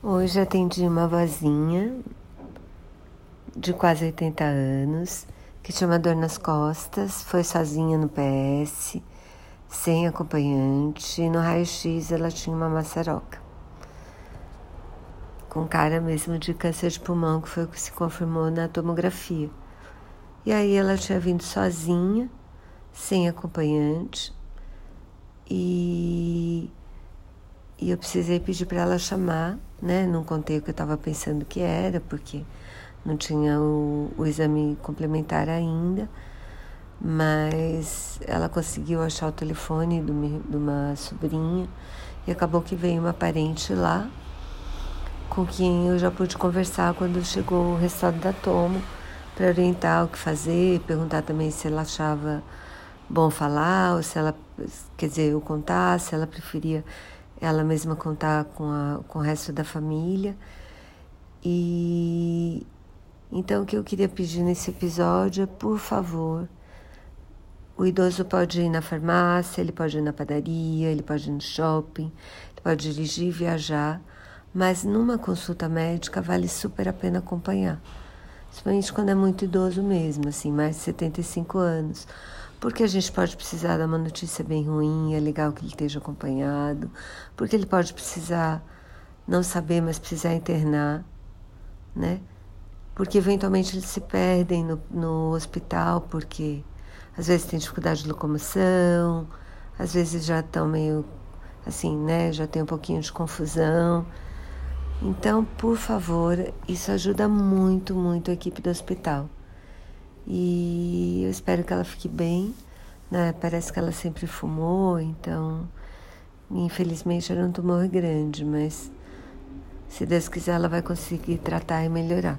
Hoje atendi uma vozinha de quase 80 anos que tinha uma dor nas costas, foi sozinha no PS, sem acompanhante, e no raio-x ela tinha uma maçaroca. Com cara mesmo de câncer de pulmão, que foi o que se confirmou na tomografia. E aí ela tinha vindo sozinha, sem acompanhante, e e eu precisei pedir para ela chamar, né? Não contei o que eu estava pensando que era, porque não tinha o, o exame complementar ainda. Mas ela conseguiu achar o telefone de uma, sobrinha e acabou que veio uma parente lá com quem eu já pude conversar quando chegou o resultado da tomo para orientar o que fazer, perguntar também se ela achava bom falar ou se ela, quer dizer, eu contar, se ela preferia ela mesma contar com, a, com o resto da família. E então o que eu queria pedir nesse episódio é, por favor, o idoso pode ir na farmácia, ele pode ir na padaria, ele pode ir no shopping, ele pode dirigir e viajar, mas numa consulta médica vale super a pena acompanhar. Principalmente quando é muito idoso mesmo, assim, mais de 75 anos porque a gente pode precisar de uma notícia bem ruim, é legal que ele esteja acompanhado, porque ele pode precisar não saber, mas precisar internar, né? Porque eventualmente eles se perdem no, no hospital, porque às vezes tem dificuldade de locomoção, às vezes já estão meio assim, né? Já tem um pouquinho de confusão. Então, por favor, isso ajuda muito, muito a equipe do hospital. E eu espero que ela fique bem. Né? Parece que ela sempre fumou, então infelizmente era um tumor grande, mas se Deus quiser ela vai conseguir tratar e melhorar.